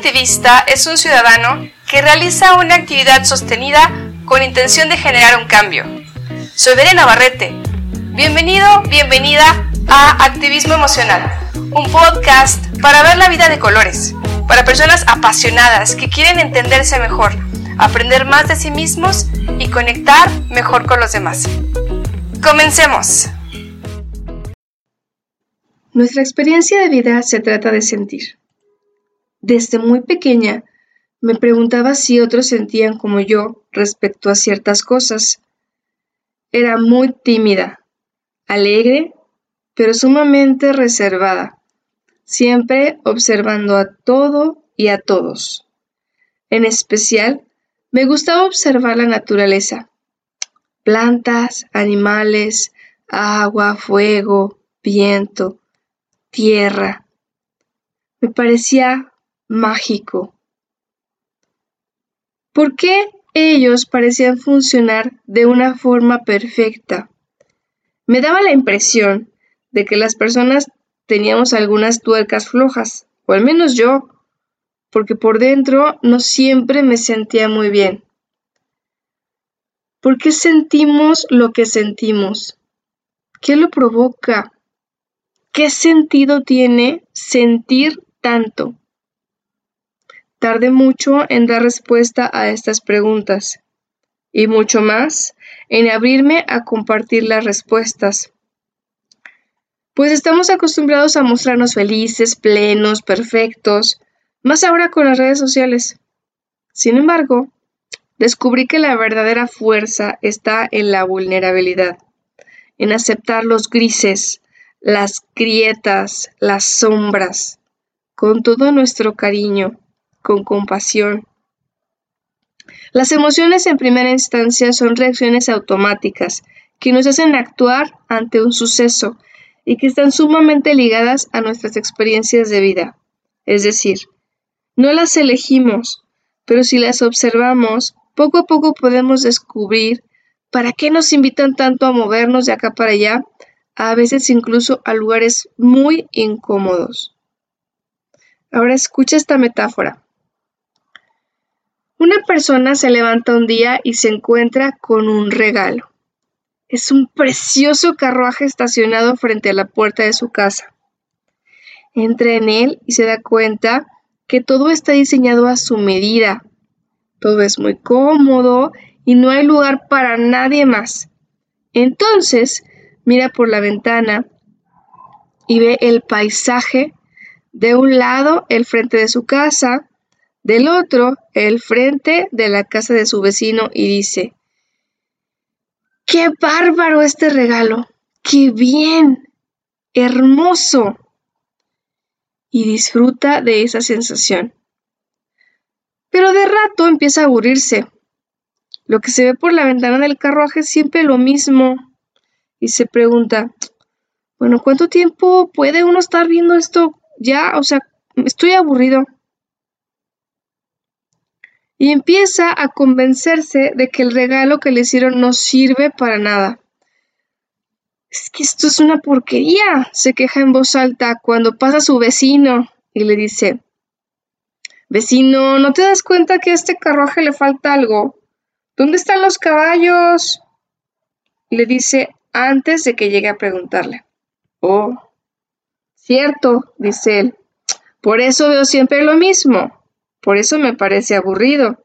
activista es un ciudadano que realiza una actividad sostenida con intención de generar un cambio. Soy Verena Navarrete. Bienvenido, bienvenida a Activismo Emocional, un podcast para ver la vida de colores, para personas apasionadas que quieren entenderse mejor, aprender más de sí mismos y conectar mejor con los demás. Comencemos. Nuestra experiencia de vida se trata de sentir. Desde muy pequeña me preguntaba si otros sentían como yo respecto a ciertas cosas. Era muy tímida, alegre, pero sumamente reservada, siempre observando a todo y a todos. En especial, me gustaba observar la naturaleza, plantas, animales, agua, fuego, viento, tierra. Me parecía mágico. ¿Por qué ellos parecían funcionar de una forma perfecta? Me daba la impresión de que las personas teníamos algunas tuercas flojas, o al menos yo, porque por dentro no siempre me sentía muy bien. ¿Por qué sentimos lo que sentimos? ¿Qué lo provoca? ¿Qué sentido tiene sentir tanto? Tardé mucho en dar respuesta a estas preguntas y mucho más en abrirme a compartir las respuestas. Pues estamos acostumbrados a mostrarnos felices, plenos, perfectos, más ahora con las redes sociales. Sin embargo, descubrí que la verdadera fuerza está en la vulnerabilidad, en aceptar los grises, las grietas, las sombras, con todo nuestro cariño, con compasión. Las emociones en primera instancia son reacciones automáticas que nos hacen actuar ante un suceso y que están sumamente ligadas a nuestras experiencias de vida. Es decir, no las elegimos, pero si las observamos, poco a poco podemos descubrir para qué nos invitan tanto a movernos de acá para allá, a veces incluso a lugares muy incómodos. Ahora escucha esta metáfora. Una persona se levanta un día y se encuentra con un regalo. Es un precioso carruaje estacionado frente a la puerta de su casa. Entra en él y se da cuenta que todo está diseñado a su medida. Todo es muy cómodo y no hay lugar para nadie más. Entonces mira por la ventana y ve el paisaje. De un lado el frente de su casa, del otro el frente de la casa de su vecino y dice, ¡Qué bárbaro este regalo! ¡Qué bien! ¡Hermoso! Y disfruta de esa sensación. Pero de rato empieza a aburrirse. Lo que se ve por la ventana del carruaje es siempre lo mismo. Y se pregunta, bueno, ¿cuánto tiempo puede uno estar viendo esto ya? O sea, estoy aburrido y empieza a convencerse de que el regalo que le hicieron no sirve para nada. Es que esto es una porquería, se queja en voz alta cuando pasa su vecino y le dice, Vecino, ¿no te das cuenta que a este carruaje le falta algo? ¿Dónde están los caballos? Le dice antes de que llegue a preguntarle. Oh, cierto, dice él. Por eso veo siempre lo mismo. Por eso me parece aburrido.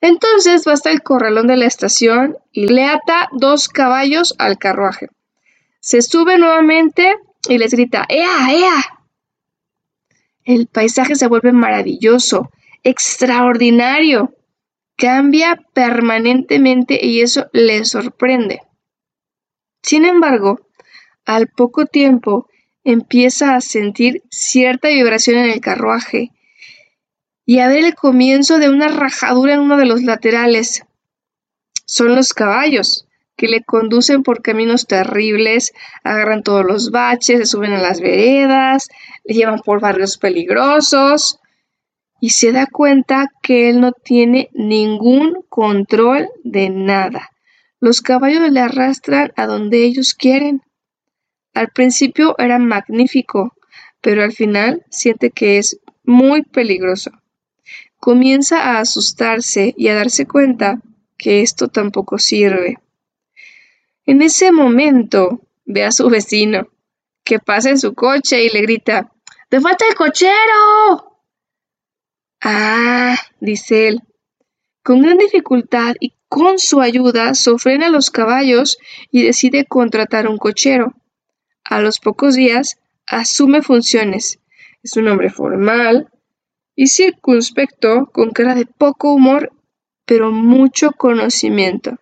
Entonces va hasta el corralón de la estación y le ata dos caballos al carruaje. Se sube nuevamente y les grita, ¡Ea, ea! El paisaje se vuelve maravilloso, extraordinario. Cambia permanentemente y eso le sorprende. Sin embargo, al poco tiempo empieza a sentir cierta vibración en el carruaje y a ver el comienzo de una rajadura en uno de los laterales. Son los caballos, que le conducen por caminos terribles, agarran todos los baches, se suben a las veredas, le llevan por barrios peligrosos y se da cuenta que él no tiene ningún control de nada. Los caballos le arrastran a donde ellos quieren. Al principio era magnífico, pero al final siente que es muy peligroso. Comienza a asustarse y a darse cuenta que esto tampoco sirve. En ese momento ve a su vecino, que pasa en su coche y le grita, ¡Te falta el cochero! Ah, dice él. Con gran dificultad y con su ayuda sofrena los caballos y decide contratar un cochero. A los pocos días asume funciones. Es un hombre formal y circunspecto, con cara de poco humor, pero mucho conocimiento.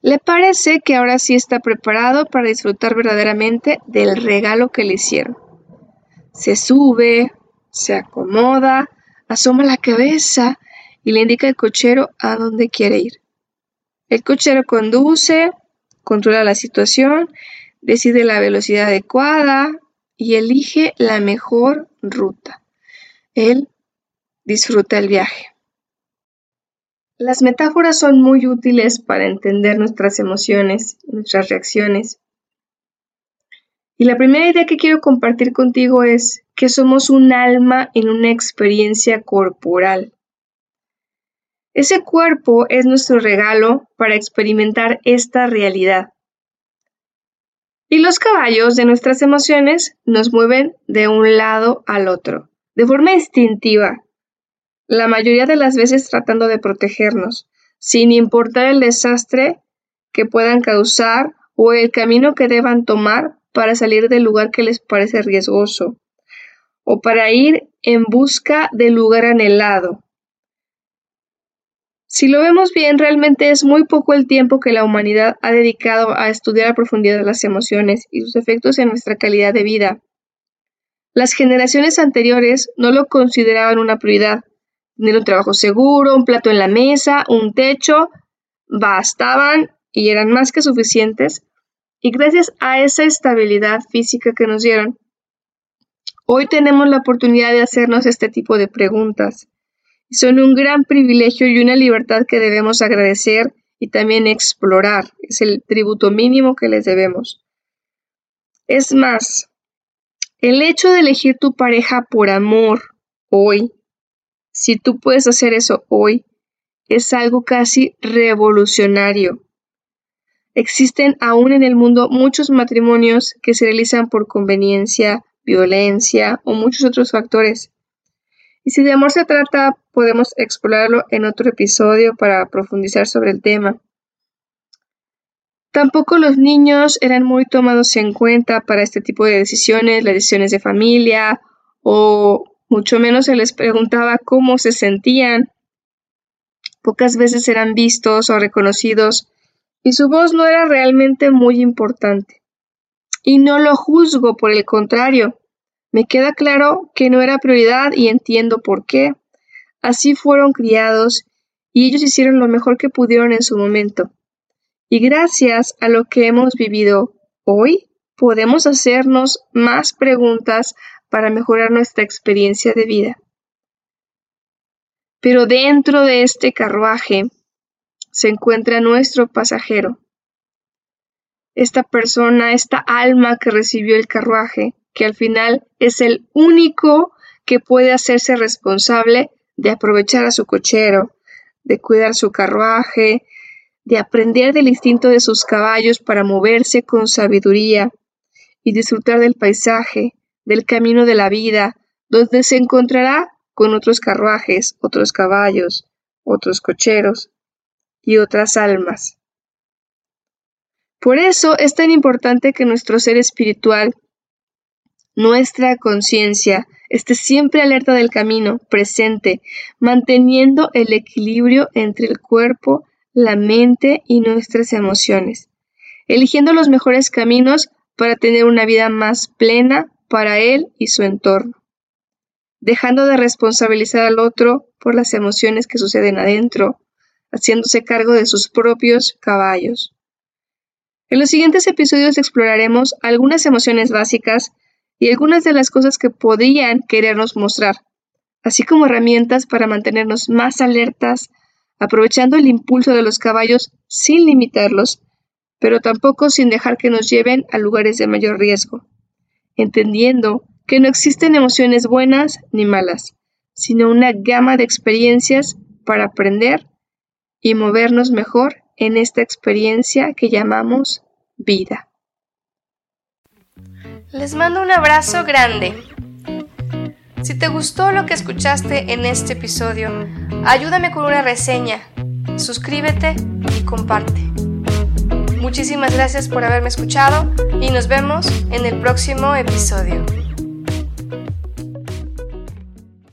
Le parece que ahora sí está preparado para disfrutar verdaderamente del regalo que le hicieron. Se sube, se acomoda, asoma la cabeza y le indica al cochero a dónde quiere ir. El cochero conduce, controla la situación, decide la velocidad adecuada y elige la mejor ruta. Él disfruta el viaje. Las metáforas son muy útiles para entender nuestras emociones nuestras reacciones. Y la primera idea que quiero compartir contigo es que somos un alma en una experiencia corporal. Ese cuerpo es nuestro regalo para experimentar esta realidad. Y los caballos de nuestras emociones nos mueven de un lado al otro, de forma instintiva, la mayoría de las veces tratando de protegernos, sin importar el desastre que puedan causar o el camino que deban tomar para salir del lugar que les parece riesgoso, o para ir en busca del lugar anhelado. Si lo vemos bien, realmente es muy poco el tiempo que la humanidad ha dedicado a estudiar a profundidad las emociones y sus efectos en nuestra calidad de vida. Las generaciones anteriores no lo consideraban una prioridad, tener un trabajo seguro, un plato en la mesa, un techo, bastaban y eran más que suficientes. Y gracias a esa estabilidad física que nos dieron, hoy tenemos la oportunidad de hacernos este tipo de preguntas. Son un gran privilegio y una libertad que debemos agradecer y también explorar. Es el tributo mínimo que les debemos. Es más, el hecho de elegir tu pareja por amor hoy si tú puedes hacer eso hoy, es algo casi revolucionario. Existen aún en el mundo muchos matrimonios que se realizan por conveniencia, violencia o muchos otros factores. Y si de amor se trata, podemos explorarlo en otro episodio para profundizar sobre el tema. Tampoco los niños eran muy tomados en cuenta para este tipo de decisiones, las decisiones de familia o mucho menos se les preguntaba cómo se sentían. Pocas veces eran vistos o reconocidos y su voz no era realmente muy importante. Y no lo juzgo, por el contrario. Me queda claro que no era prioridad y entiendo por qué. Así fueron criados y ellos hicieron lo mejor que pudieron en su momento. Y gracias a lo que hemos vivido hoy, podemos hacernos más preguntas para mejorar nuestra experiencia de vida. Pero dentro de este carruaje se encuentra nuestro pasajero. Esta persona, esta alma que recibió el carruaje, que al final es el único que puede hacerse responsable de aprovechar a su cochero, de cuidar su carruaje, de aprender del instinto de sus caballos para moverse con sabiduría y disfrutar del paisaje, del camino de la vida, donde se encontrará con otros carruajes, otros caballos, otros cocheros y otras almas. Por eso es tan importante que nuestro ser espiritual, nuestra conciencia, esté siempre alerta del camino, presente, manteniendo el equilibrio entre el cuerpo, la mente y nuestras emociones, eligiendo los mejores caminos para tener una vida más plena, para él y su entorno, dejando de responsabilizar al otro por las emociones que suceden adentro, haciéndose cargo de sus propios caballos. En los siguientes episodios exploraremos algunas emociones básicas y algunas de las cosas que podrían querernos mostrar, así como herramientas para mantenernos más alertas, aprovechando el impulso de los caballos sin limitarlos, pero tampoco sin dejar que nos lleven a lugares de mayor riesgo entendiendo que no existen emociones buenas ni malas, sino una gama de experiencias para aprender y movernos mejor en esta experiencia que llamamos vida. Les mando un abrazo grande. Te gustó lo que escuchaste en este episodio, ayúdame con una reseña, suscríbete y comparte. Muchísimas gracias por haberme escuchado y nos vemos en el próximo episodio.